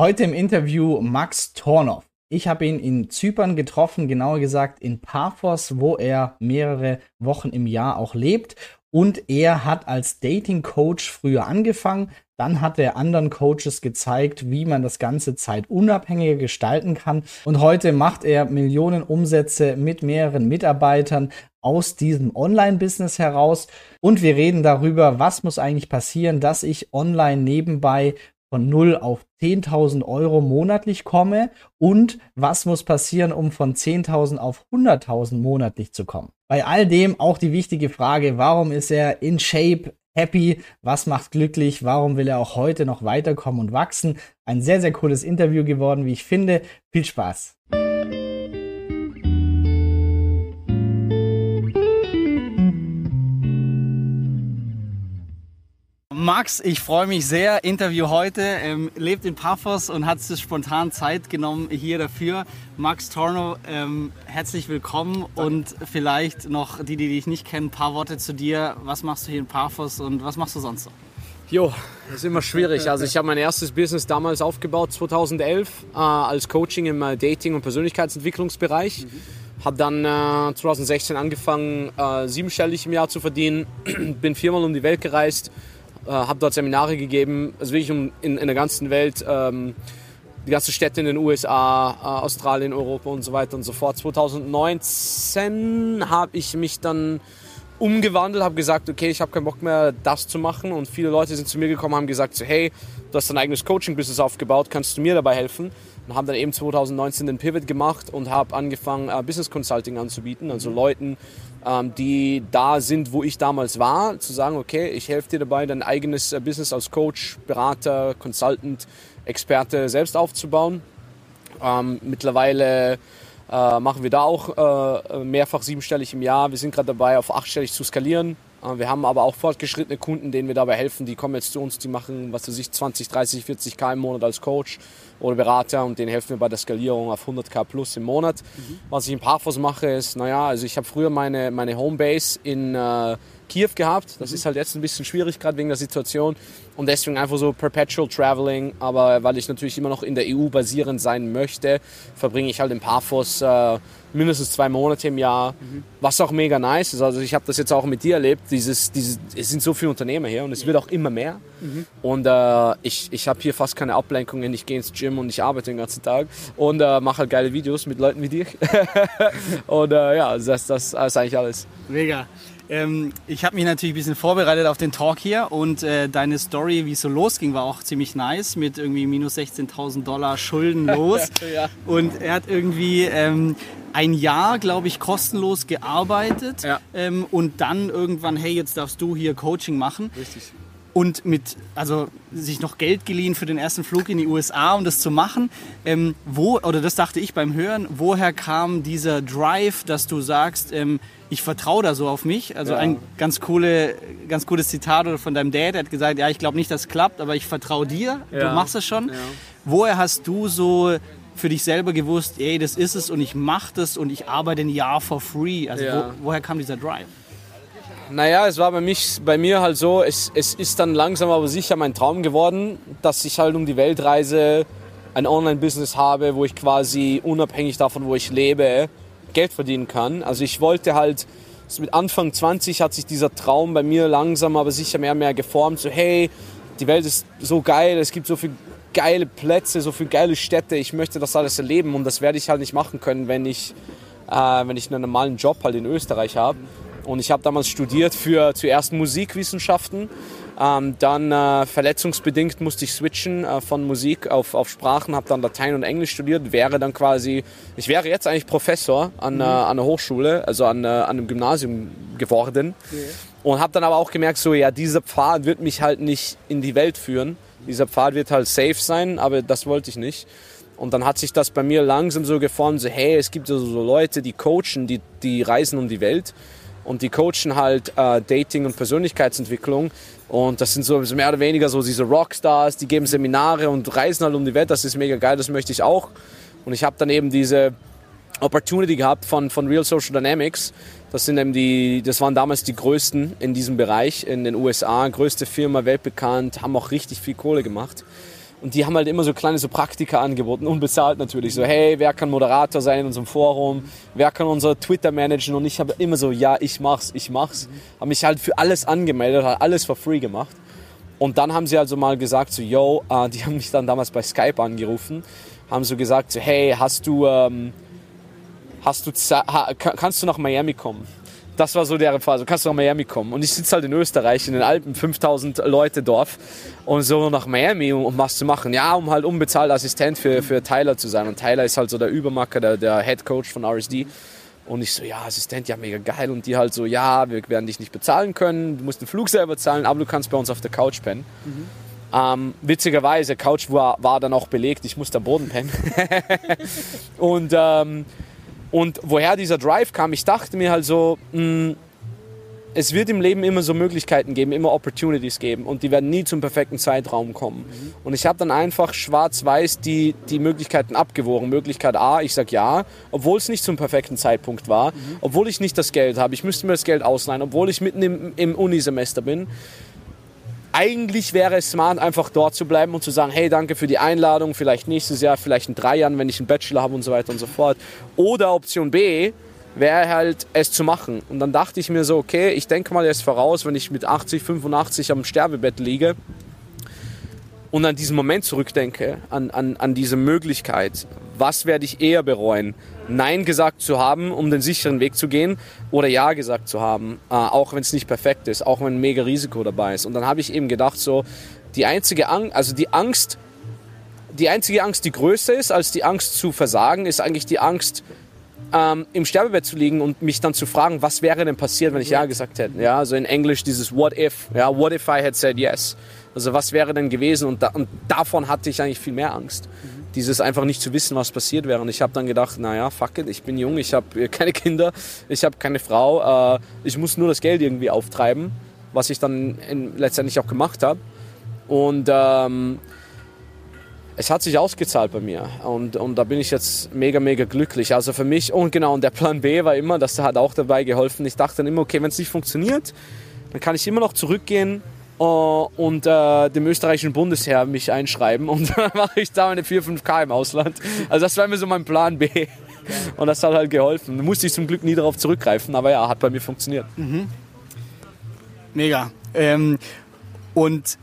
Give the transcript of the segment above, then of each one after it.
Heute im Interview Max Tornow. Ich habe ihn in Zypern getroffen, genauer gesagt in Paphos, wo er mehrere Wochen im Jahr auch lebt. Und er hat als Dating Coach früher angefangen. Dann hat er anderen Coaches gezeigt, wie man das Ganze zeitunabhängiger gestalten kann. Und heute macht er Millionen Umsätze mit mehreren Mitarbeitern aus diesem Online-Business heraus. Und wir reden darüber, was muss eigentlich passieren, dass ich online nebenbei von 0 auf 10.000 Euro monatlich komme und was muss passieren, um von 10.000 auf 100.000 monatlich zu kommen. Bei all dem auch die wichtige Frage, warum ist er in Shape, happy, was macht glücklich, warum will er auch heute noch weiterkommen und wachsen. Ein sehr, sehr cooles Interview geworden, wie ich finde. Viel Spaß. Max, ich freue mich sehr. Interview heute. Ähm, lebt in Paphos und hat sich spontan Zeit genommen hier dafür. Max Torno, ähm, herzlich willkommen Danke. und vielleicht noch die, die dich nicht kennen, ein paar Worte zu dir. Was machst du hier in Paphos und was machst du sonst so? Jo, das ist immer schwierig. Also ich habe mein erstes Business damals aufgebaut, 2011, äh, als Coaching im äh, Dating- und Persönlichkeitsentwicklungsbereich. Mhm. Habe dann äh, 2016 angefangen, äh, siebenstellig im Jahr zu verdienen. Bin viermal um die Welt gereist äh, habe dort Seminare gegeben, also wirklich um, in, in der ganzen Welt, ähm, die ganzen Städte in den USA, äh, Australien, Europa und so weiter und so fort. 2019 habe ich mich dann umgewandelt, habe gesagt, okay, ich habe keinen Bock mehr, das zu machen. Und viele Leute sind zu mir gekommen, haben gesagt, so, hey, du hast dein eigenes Coaching-Business aufgebaut, kannst du mir dabei helfen? Und haben dann eben 2019 den Pivot gemacht und habe angefangen, uh, Business Consulting anzubieten, also Leuten ähm, die da sind, wo ich damals war, zu sagen, okay, ich helfe dir dabei, dein eigenes äh, Business als Coach, Berater, Consultant, Experte selbst aufzubauen. Ähm, mittlerweile äh, machen wir da auch äh, mehrfach siebenstellig im Jahr. Wir sind gerade dabei, auf achtstellig zu skalieren. Äh, wir haben aber auch fortgeschrittene Kunden, denen wir dabei helfen. Die kommen jetzt zu uns, die machen, was weiß ich, 20, 30, 40 K im Monat als Coach oder Berater und denen helfen wir bei der Skalierung auf 100k plus im Monat. Mhm. Was ich in Paphos mache, ist, naja, also ich habe früher meine, meine Homebase in äh, Kiew gehabt. Das mhm. ist halt jetzt ein bisschen schwierig, gerade wegen der Situation. Und deswegen einfach so Perpetual Traveling. Aber weil ich natürlich immer noch in der EU basierend sein möchte, verbringe ich halt in Paphos äh, mindestens zwei Monate im Jahr. Mhm. Was auch mega nice ist. Also ich habe das jetzt auch mit dir erlebt. Dieses, dieses, es sind so viele Unternehmer hier und es wird auch immer mehr. Mhm. Und äh, ich, ich habe hier fast keine Ablenkungen. Ich gehe ins Gym und ich arbeite den ganzen Tag und äh, mache halt geile Videos mit Leuten wie dir. und äh, ja, das, das, das ist eigentlich alles. Mega. Ähm, ich habe mich natürlich ein bisschen vorbereitet auf den Talk hier und äh, deine Story, wie es so losging, war auch ziemlich nice mit irgendwie minus 16.000 Dollar Schulden los. ja. Und er hat irgendwie ähm, ein Jahr, glaube ich, kostenlos gearbeitet ja. ähm, und dann irgendwann, hey, jetzt darfst du hier Coaching machen. Richtig und mit, also sich noch Geld geliehen für den ersten Flug in die USA, um das zu machen. Ähm, wo, oder das dachte ich beim Hören, woher kam dieser Drive, dass du sagst, ähm, ich vertraue da so auf mich. Also ja. ein ganz, coole, ganz cooles Zitat von deinem Dad, der hat gesagt, ja, ich glaube nicht, dass es klappt, aber ich vertraue dir, ja. du machst es schon. Ja. Woher hast du so für dich selber gewusst, ey, das ist es und ich mache das und ich arbeite ein Jahr for free? Also wo, woher kam dieser Drive? Naja, es war bei, mich, bei mir halt so, es, es ist dann langsam aber sicher mein Traum geworden, dass ich halt um die Welt reise, ein Online-Business habe, wo ich quasi unabhängig davon, wo ich lebe, Geld verdienen kann. Also ich wollte halt, mit Anfang 20 hat sich dieser Traum bei mir langsam aber sicher mehr und mehr geformt. So, hey, die Welt ist so geil, es gibt so viele geile Plätze, so viele geile Städte, ich möchte das alles erleben und das werde ich halt nicht machen können, wenn ich, äh, wenn ich einen normalen Job halt in Österreich habe. Und ich habe damals studiert für zuerst Musikwissenschaften ähm, dann äh, verletzungsbedingt musste ich switchen äh, von Musik auf, auf Sprachen, habe dann Latein und Englisch studiert, wäre dann quasi, ich wäre jetzt eigentlich Professor an, mhm. äh, an der Hochschule, also an, äh, an einem Gymnasium geworden. Okay. Und habe dann aber auch gemerkt, so ja, dieser Pfad wird mich halt nicht in die Welt führen. Dieser Pfad wird halt safe sein, aber das wollte ich nicht. Und dann hat sich das bei mir langsam so geformt, so hey, es gibt so, so Leute, die coachen, die, die reisen um die Welt und die coachen halt äh, Dating und Persönlichkeitsentwicklung. Und das sind so mehr oder weniger so diese Rockstars, die geben Seminare und reisen halt um die Welt. Das ist mega geil, das möchte ich auch. Und ich habe dann eben diese Opportunity gehabt von, von Real Social Dynamics. Das sind eben die, das waren damals die größten in diesem Bereich in den USA, größte Firma, weltbekannt, haben auch richtig viel Kohle gemacht. Und die haben halt immer so kleine so Praktika angeboten, unbezahlt natürlich. So, hey, wer kann Moderator sein in unserem Forum? Wer kann unser Twitter managen? Und ich habe immer so, ja, ich mach's, ich mach's. Habe mich halt für alles angemeldet, hat alles for free gemacht. Und dann haben sie also mal gesagt, so, yo, äh, die haben mich dann damals bei Skype angerufen, haben so gesagt, so, hey, hast du, ähm, hast du, kannst du nach Miami kommen? Das war so der Fall. Also kannst du nach Miami kommen. Und ich sitze halt in Österreich, in den Alpen, 5000 Leute Dorf. Und so nach Miami, um, was zu machen. Ja, um halt unbezahlt Assistent für, für Tyler zu sein. Und Tyler ist halt so der Übermacker, der, der Head Coach von RSD. Und ich so, ja, Assistent, ja, mega geil. Und die halt so, ja, wir werden dich nicht bezahlen können. Du musst den Flug selber zahlen, aber du kannst bei uns auf der Couch pennen. Mhm. Ähm, witzigerweise, Couch war, war dann auch belegt, ich musste am Boden pennen. und ähm, und woher dieser Drive kam, ich dachte mir halt so, mh, hm, es wird im Leben immer so Möglichkeiten geben, immer Opportunities geben und die werden nie zum perfekten Zeitraum kommen. Mhm. Und ich habe dann einfach schwarz-weiß die, die Möglichkeiten abgewogen. Möglichkeit A, ich sage ja, obwohl es nicht zum perfekten Zeitpunkt war, mhm. obwohl ich nicht das Geld habe, ich müsste mir das Geld ausleihen, obwohl ich mitten im, im Unisemester bin eigentlich wäre es smart, einfach dort zu bleiben und zu sagen, hey, danke für die Einladung, vielleicht nächstes Jahr, vielleicht in drei Jahren, wenn ich einen Bachelor habe und so weiter und so fort. Oder Option B wäre halt, es zu machen. Und dann dachte ich mir so, okay, ich denke mal jetzt voraus, wenn ich mit 80, 85 am Sterbebett liege und an diesen Moment zurückdenke, an, an, an diese Möglichkeit, was werde ich eher bereuen? Nein gesagt zu haben, um den sicheren Weg zu gehen, oder Ja gesagt zu haben, äh, auch wenn es nicht perfekt ist, auch wenn ein mega Risiko dabei ist. Und dann habe ich eben gedacht, so die einzige Angst, also die Angst, die einzige Angst, die größer ist als die Angst zu versagen, ist eigentlich die Angst, ähm, im Sterbebett zu liegen und mich dann zu fragen, was wäre denn passiert, wenn ich Ja gesagt hätte. Ja, also in Englisch dieses What if, ja, what if I had said yes. Also was wäre denn gewesen und, da, und davon hatte ich eigentlich viel mehr Angst. Mhm dieses einfach nicht zu wissen, was passiert wäre. Und ich habe dann gedacht, naja, fuck it, ich bin jung, ich habe keine Kinder, ich habe keine Frau, äh, ich muss nur das Geld irgendwie auftreiben, was ich dann in, letztendlich auch gemacht habe. Und ähm, es hat sich ausgezahlt bei mir und, und da bin ich jetzt mega, mega glücklich. Also für mich, und genau, und der Plan B war immer, das hat auch dabei geholfen. Ich dachte dann immer, okay, wenn es nicht funktioniert, dann kann ich immer noch zurückgehen Uh, und äh, dem österreichischen Bundesheer mich einschreiben und dann mache ich da meine 4, 5K im Ausland. Also das war immer so mein Plan B. Und das hat halt geholfen. Da musste ich zum Glück nie darauf zurückgreifen, aber ja, hat bei mir funktioniert. Mhm. Mega. Ähm, und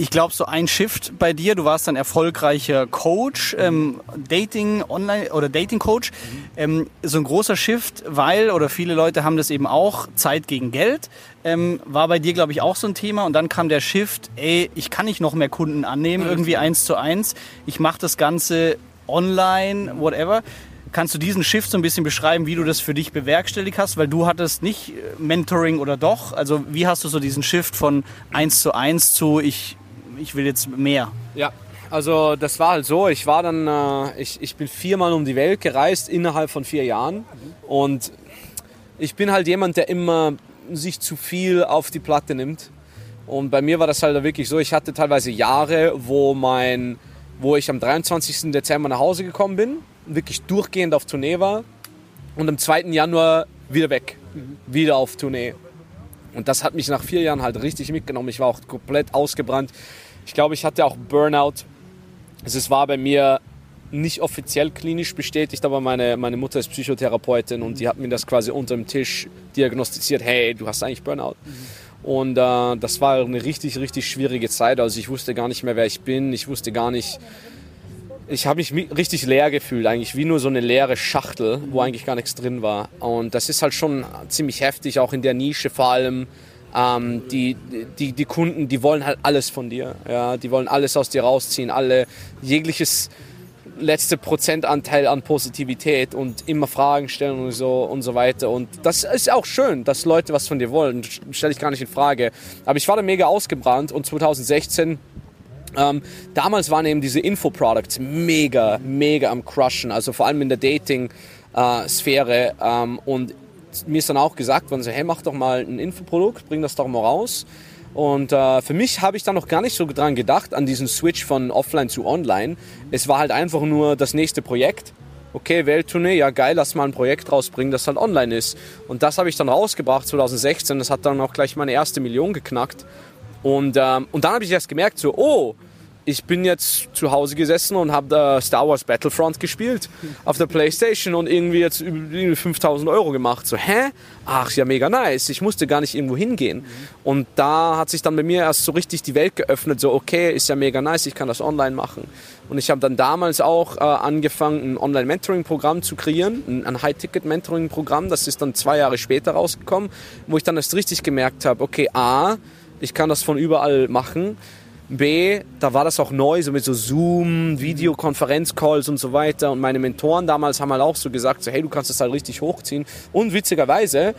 ich glaube, so ein Shift bei dir, du warst dann erfolgreicher Coach, ähm, Dating Online oder Dating Coach. Ähm, so ein großer Shift, weil, oder viele Leute haben das eben auch, Zeit gegen Geld, ähm, war bei dir, glaube ich, auch so ein Thema. Und dann kam der Shift, ey, ich kann nicht noch mehr Kunden annehmen, irgendwie eins zu eins. Ich mache das Ganze online, whatever. Kannst du diesen Shift so ein bisschen beschreiben, wie du das für dich bewerkstelligt hast? Weil du hattest nicht Mentoring oder doch. Also wie hast du so diesen Shift von eins zu eins zu ich ich will jetzt mehr. Ja, also das war halt so. Ich war dann, äh, ich, ich bin viermal um die Welt gereist innerhalb von vier Jahren. Und ich bin halt jemand, der immer sich zu viel auf die Platte nimmt. Und bei mir war das halt wirklich so, ich hatte teilweise Jahre, wo, mein, wo ich am 23. Dezember nach Hause gekommen bin, wirklich durchgehend auf Tournee war und am 2. Januar wieder weg, mhm. wieder auf Tournee. Und das hat mich nach vier Jahren halt richtig mitgenommen. Ich war auch komplett ausgebrannt. Ich glaube, ich hatte auch Burnout. Also es war bei mir nicht offiziell klinisch bestätigt, aber meine, meine Mutter ist Psychotherapeutin und die hat mir das quasi unter dem Tisch diagnostiziert, hey, du hast eigentlich Burnout. Mhm. Und äh, das war eine richtig, richtig schwierige Zeit. Also ich wusste gar nicht mehr, wer ich bin. Ich wusste gar nicht, ich habe mich richtig leer gefühlt, eigentlich wie nur so eine leere Schachtel, wo eigentlich gar nichts drin war. Und das ist halt schon ziemlich heftig, auch in der Nische vor allem ähm, die, die, die Kunden, die wollen halt alles von dir. Ja? Die wollen alles aus dir rausziehen, alle jegliches letzte Prozentanteil an Positivität und immer Fragen stellen und so und so weiter. Und das ist auch schön, dass Leute was von dir wollen. Stelle ich gar nicht in Frage. Aber ich war da mega ausgebrannt und 2016 ähm, damals waren eben diese Info-Products mega, mega am Crushen, also vor allem in der Dating-Sphäre. Äh, ähm, und mir ist dann auch gesagt worden, so, hey, mach doch mal ein Infoprodukt, bring das doch mal raus. Und äh, für mich habe ich da noch gar nicht so dran gedacht, an diesen Switch von offline zu online. Es war halt einfach nur das nächste Projekt. Okay, Welttournee, ja geil, lass mal ein Projekt rausbringen, das halt online ist. Und das habe ich dann rausgebracht 2016. Das hat dann auch gleich meine erste Million geknackt. Und, ähm, und dann habe ich erst gemerkt, so, oh, ich bin jetzt zu Hause gesessen und habe Star Wars Battlefront gespielt auf der Playstation und irgendwie jetzt über 5000 Euro gemacht. So, hä? Ach, ja, mega nice. Ich musste gar nicht irgendwo hingehen. Und da hat sich dann bei mir erst so richtig die Welt geöffnet. So, okay, ist ja mega nice, ich kann das online machen. Und ich habe dann damals auch äh, angefangen, ein Online-Mentoring-Programm zu kreieren, ein, ein High-Ticket-Mentoring-Programm. Das ist dann zwei Jahre später rausgekommen, wo ich dann erst richtig gemerkt habe, okay, A, ich kann das von überall machen B, da war das auch neu, so mit so Zoom, Videokonferenzcalls und so weiter. Und meine Mentoren damals haben halt auch so gesagt, so, hey, du kannst das halt richtig hochziehen. Und witzigerweise,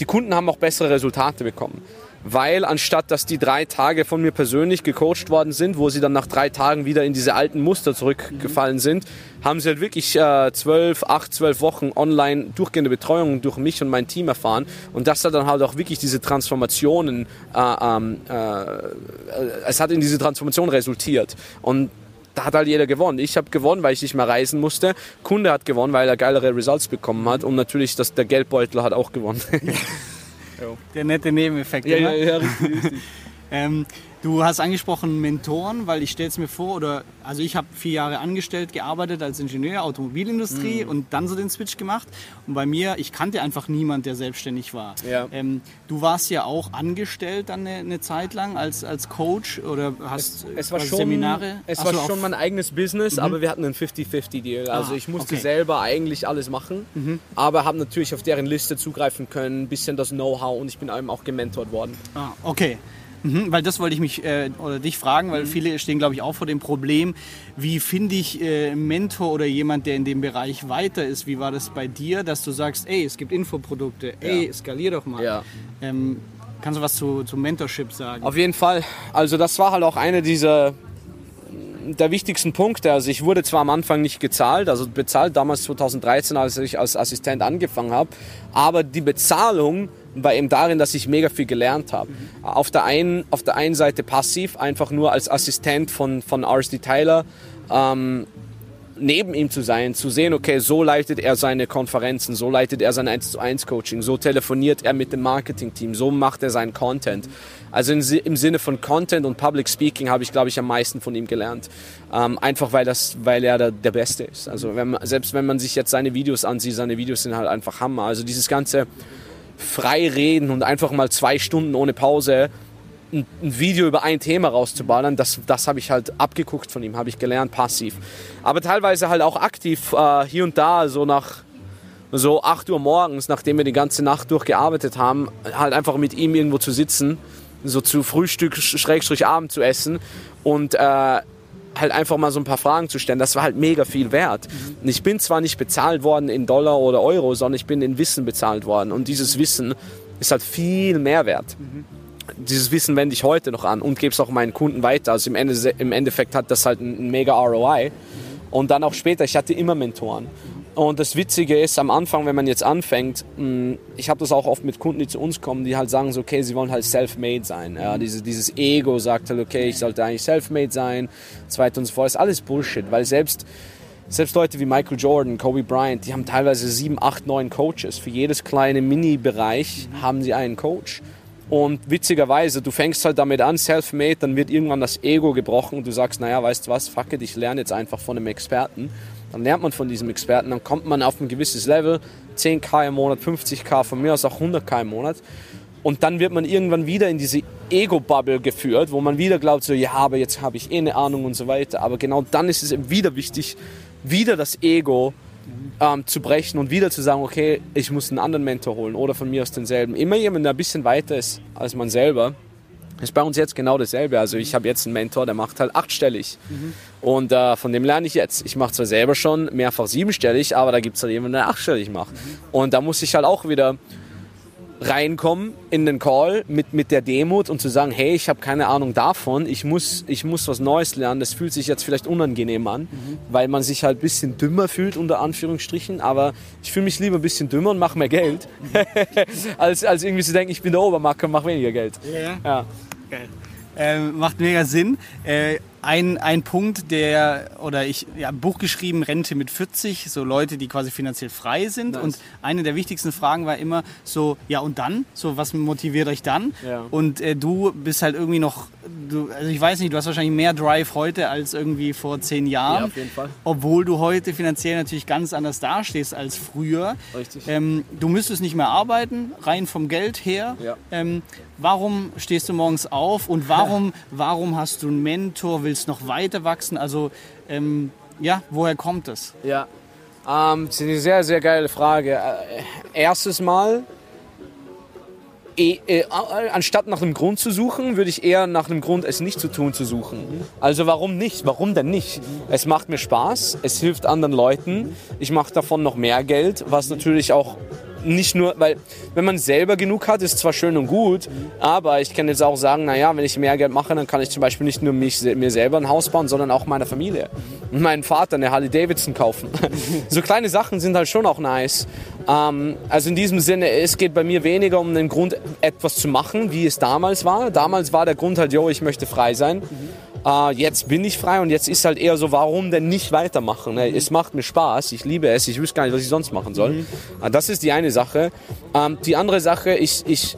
die Kunden haben auch bessere Resultate bekommen weil anstatt dass die drei Tage von mir persönlich gecoacht worden sind, wo sie dann nach drei Tagen wieder in diese alten Muster zurückgefallen sind, haben sie halt wirklich äh, zwölf, acht, zwölf Wochen online durchgehende Betreuung durch mich und mein Team erfahren und das hat dann halt auch wirklich diese Transformationen, äh, ähm, äh, es hat in diese Transformation resultiert und da hat halt jeder gewonnen. Ich habe gewonnen, weil ich nicht mehr reisen musste. Kunde hat gewonnen, weil er geilere Results bekommen hat. Und natürlich, dass der Geldbeutel hat auch gewonnen. Der nette Nebeneffekt. Ja, ja, ja, richtig, richtig. ähm, du hast angesprochen Mentoren, weil ich stelle es mir vor, oder also ich habe vier Jahre angestellt gearbeitet als Ingenieur Automobilindustrie mhm. und dann so den Switch gemacht. Und bei mir, ich kannte einfach niemand, der selbstständig war. Ja. Ähm, du warst ja auch angestellt dann eine, eine, Zeit lang als, als Coach oder hast es, es war schon, Seminare? Es war schon mein eigenes Business, mhm. aber wir hatten einen 50-50-Deal. Also ah, ich musste okay. selber eigentlich alles machen, mhm. aber habe natürlich auf deren Liste zugreifen können, ein bisschen das Know-how und ich bin eben auch gementort worden. Ah, okay. Mhm, weil das wollte ich mich äh, oder dich fragen, weil mhm. viele stehen, glaube ich, auch vor dem Problem, wie finde ich äh, Mentor oder jemand, der in dem Bereich weiter ist? Wie war das bei dir, dass du sagst, ey, es gibt Infoprodukte, ey, ja. skalier doch mal. Ja. Ähm, kannst du was zu, zu Mentorship sagen? Auf jeden Fall. Also das war halt auch eine dieser der wichtigsten Punkte. Also ich wurde zwar am Anfang nicht gezahlt, also bezahlt damals 2013, als ich als Assistent angefangen habe, aber die Bezahlung war eben darin, dass ich mega viel gelernt habe. Mhm. Auf, der einen, auf der einen Seite passiv, einfach nur als Assistent von, von RSD Tyler, ähm, neben ihm zu sein, zu sehen, okay, so leitet er seine Konferenzen, so leitet er sein 1 zu 1 Coaching, so telefoniert er mit dem Marketing-Team, so macht er seinen Content. Also in, im Sinne von Content und Public Speaking habe ich, glaube ich, am meisten von ihm gelernt. Ähm, einfach weil, das, weil er der, der Beste ist. Also wenn selbst wenn man sich jetzt seine Videos ansieht, seine Videos sind halt einfach Hammer. Also dieses ganze frei reden und einfach mal zwei Stunden ohne Pause ein, ein Video über ein Thema rauszuballern, das, das habe ich halt abgeguckt von ihm, habe ich gelernt, passiv. Aber teilweise halt auch aktiv, äh, hier und da, so nach so 8 Uhr morgens, nachdem wir die ganze Nacht durchgearbeitet haben, halt einfach mit ihm irgendwo zu sitzen, so zu Frühstück, Schrägstrich Abend zu essen und äh, halt einfach mal so ein paar Fragen zu stellen. Das war halt mega viel wert. Und ich bin zwar nicht bezahlt worden in Dollar oder Euro, sondern ich bin in Wissen bezahlt worden. Und dieses Wissen ist halt viel mehr wert. Dieses Wissen wende ich heute noch an und gebe es auch meinen Kunden weiter. Also im, Ende, im Endeffekt hat das halt ein mega ROI. Und dann auch später, ich hatte immer Mentoren. Und das Witzige ist, am Anfang, wenn man jetzt anfängt, mm, ich habe das auch oft mit Kunden, die zu uns kommen, die halt sagen so, okay, sie wollen halt self-made sein. Ja, mhm. diese, dieses Ego sagt halt, okay, ich sollte eigentlich self-made sein, zweitens und so fort. Ist alles Bullshit, weil selbst, selbst Leute wie Michael Jordan, Kobe Bryant, die haben teilweise sieben, acht, neun Coaches. Für jedes kleine Mini-Bereich haben sie einen Coach. Und witzigerweise, du fängst halt damit an, self-made, dann wird irgendwann das Ego gebrochen und du sagst, naja, weißt du was, fuck it, ich lerne jetzt einfach von einem Experten. Dann lernt man von diesem Experten, dann kommt man auf ein gewisses Level, 10k im Monat, 50k, von mir aus auch 100k im Monat. Und dann wird man irgendwann wieder in diese Ego-Bubble geführt, wo man wieder glaubt, so, ja, aber jetzt habe ich eh eine Ahnung und so weiter. Aber genau dann ist es eben wieder wichtig, wieder das Ego ähm, zu brechen und wieder zu sagen, okay, ich muss einen anderen Mentor holen oder von mir aus denselben. Immer jemand, der ein bisschen weiter ist als man selber. Ist bei uns jetzt genau dasselbe. Also ich habe jetzt einen Mentor, der macht halt achtstellig. Mhm. Und äh, von dem lerne ich jetzt. Ich mache zwar selber schon mehrfach siebenstellig, aber da gibt es halt jemanden, der achtstellig macht. Und da muss ich halt auch wieder reinkommen in den Call mit, mit der Demut und zu sagen, hey, ich habe keine Ahnung davon, ich muss, ich muss was Neues lernen. Das fühlt sich jetzt vielleicht unangenehm an, mhm. weil man sich halt ein bisschen dümmer fühlt, unter Anführungsstrichen, aber ich fühle mich lieber ein bisschen dümmer und mache mehr Geld, als, als irgendwie zu denken, ich bin der Obermarker und mache weniger Geld. Ja. ja. Geil. Äh, macht mega Sinn. Äh, ein, ein Punkt, der, oder ich ja, ein Buch geschrieben, Rente mit 40, so Leute, die quasi finanziell frei sind. Nice. Und eine der wichtigsten Fragen war immer so, ja und dann? So, was motiviert euch dann? Ja. Und äh, du bist halt irgendwie noch, du, also ich weiß nicht, du hast wahrscheinlich mehr Drive heute als irgendwie vor zehn Jahren. Ja, auf jeden Fall. Obwohl du heute finanziell natürlich ganz anders dastehst als früher. Richtig. Ähm, du müsstest nicht mehr arbeiten, rein vom Geld her. Ja. Ähm, warum stehst du morgens auf und warum, warum hast du einen Mentor, willst noch weiter wachsen? Also ähm, ja, woher kommt das? Ja, ähm, das ist eine sehr, sehr geile Frage. Äh, erstes Mal, eh, äh, anstatt nach einem Grund zu suchen, würde ich eher nach einem Grund, es nicht zu tun, zu suchen. Also warum nicht? Warum denn nicht? Es macht mir Spaß, es hilft anderen Leuten, ich mache davon noch mehr Geld, was natürlich auch nicht nur, weil wenn man selber genug hat, ist zwar schön und gut, aber ich kann jetzt auch sagen, naja, wenn ich mehr Geld mache, dann kann ich zum Beispiel nicht nur mich, mir selber ein Haus bauen, sondern auch meiner Familie. Und meinen Vater eine Harley Davidson kaufen. so kleine Sachen sind halt schon auch nice. Ähm, also in diesem Sinne, es geht bei mir weniger um den Grund, etwas zu machen, wie es damals war. Damals war der Grund halt, yo, ich möchte frei sein. Uh, jetzt bin ich frei und jetzt ist halt eher so, warum denn nicht weitermachen? Ne? Es macht mir Spaß, ich liebe es, ich wüsste gar nicht, was ich sonst machen soll. Mhm. Uh, das ist die eine Sache. Um, die andere Sache, ich, ich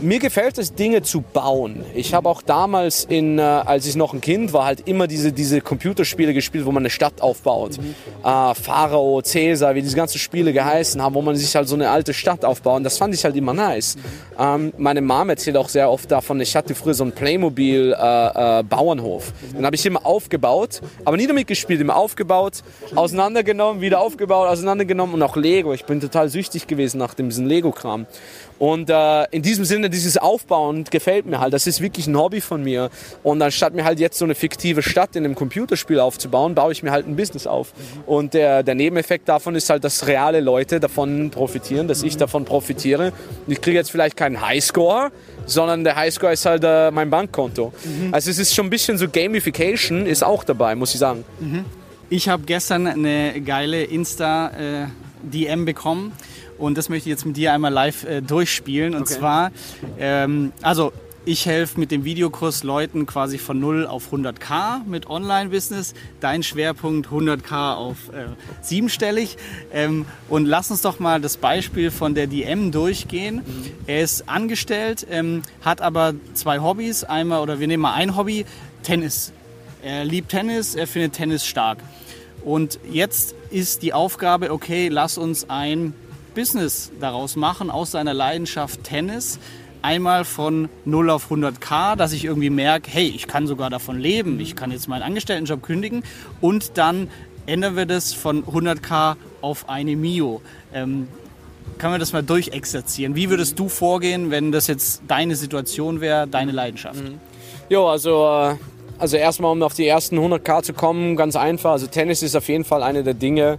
mir gefällt es, Dinge zu bauen. Ich habe auch damals, in, äh, als ich noch ein Kind war, halt immer diese, diese Computerspiele gespielt, wo man eine Stadt aufbaut. Mhm. Äh, Pharao, Caesar, wie diese ganzen Spiele geheißen haben, wo man sich halt so eine alte Stadt aufbaut. Und das fand ich halt immer nice. Mhm. Ähm, meine Mom erzählt auch sehr oft davon, ich hatte früher so einen Playmobil äh, äh, Bauernhof. Den habe ich immer aufgebaut, aber nie damit gespielt, immer aufgebaut, auseinandergenommen, wieder aufgebaut, auseinandergenommen und auch Lego. Ich bin total süchtig gewesen nach dem Lego-Kram. Und äh, in diesem Sinne, dieses Aufbauen gefällt mir halt. Das ist wirklich ein Hobby von mir. Und anstatt mir halt jetzt so eine fiktive Stadt in einem Computerspiel aufzubauen, baue ich mir halt ein Business auf. Und der, der Nebeneffekt davon ist halt, dass reale Leute davon profitieren, dass ich davon profitiere. Ich kriege jetzt vielleicht keinen Highscore, sondern der Highscore ist halt äh, mein Bankkonto. Mhm. Also es ist schon ein bisschen so Gamification ist auch dabei, muss ich sagen. Mhm. Ich habe gestern eine geile Insta-DM äh, bekommen und das möchte ich jetzt mit dir einmal live äh, durchspielen. Und okay. zwar, ähm, also ich helfe mit dem Videokurs Leuten quasi von 0 auf 100k mit Online-Business. Dein Schwerpunkt 100k auf äh, siebenstellig. Ähm, und lass uns doch mal das Beispiel von der DM durchgehen. Mhm. Er ist angestellt, ähm, hat aber zwei Hobbys. Einmal, oder wir nehmen mal ein Hobby, Tennis. Er liebt Tennis, er findet Tennis stark. Und jetzt ist die Aufgabe, okay, lass uns ein Business daraus machen, aus seiner Leidenschaft Tennis. Einmal von 0 auf 100k, dass ich irgendwie merke, hey, ich kann sogar davon leben, ich kann jetzt meinen Angestelltenjob kündigen und dann ändern wir das von 100k auf eine Mio. Ähm, kann man das mal durchexerzieren? Wie würdest du vorgehen, wenn das jetzt deine Situation wäre, deine Leidenschaft? Mhm. Jo, also, äh, also erstmal, um auf die ersten 100k zu kommen, ganz einfach. Also Tennis ist auf jeden Fall eine der Dinge,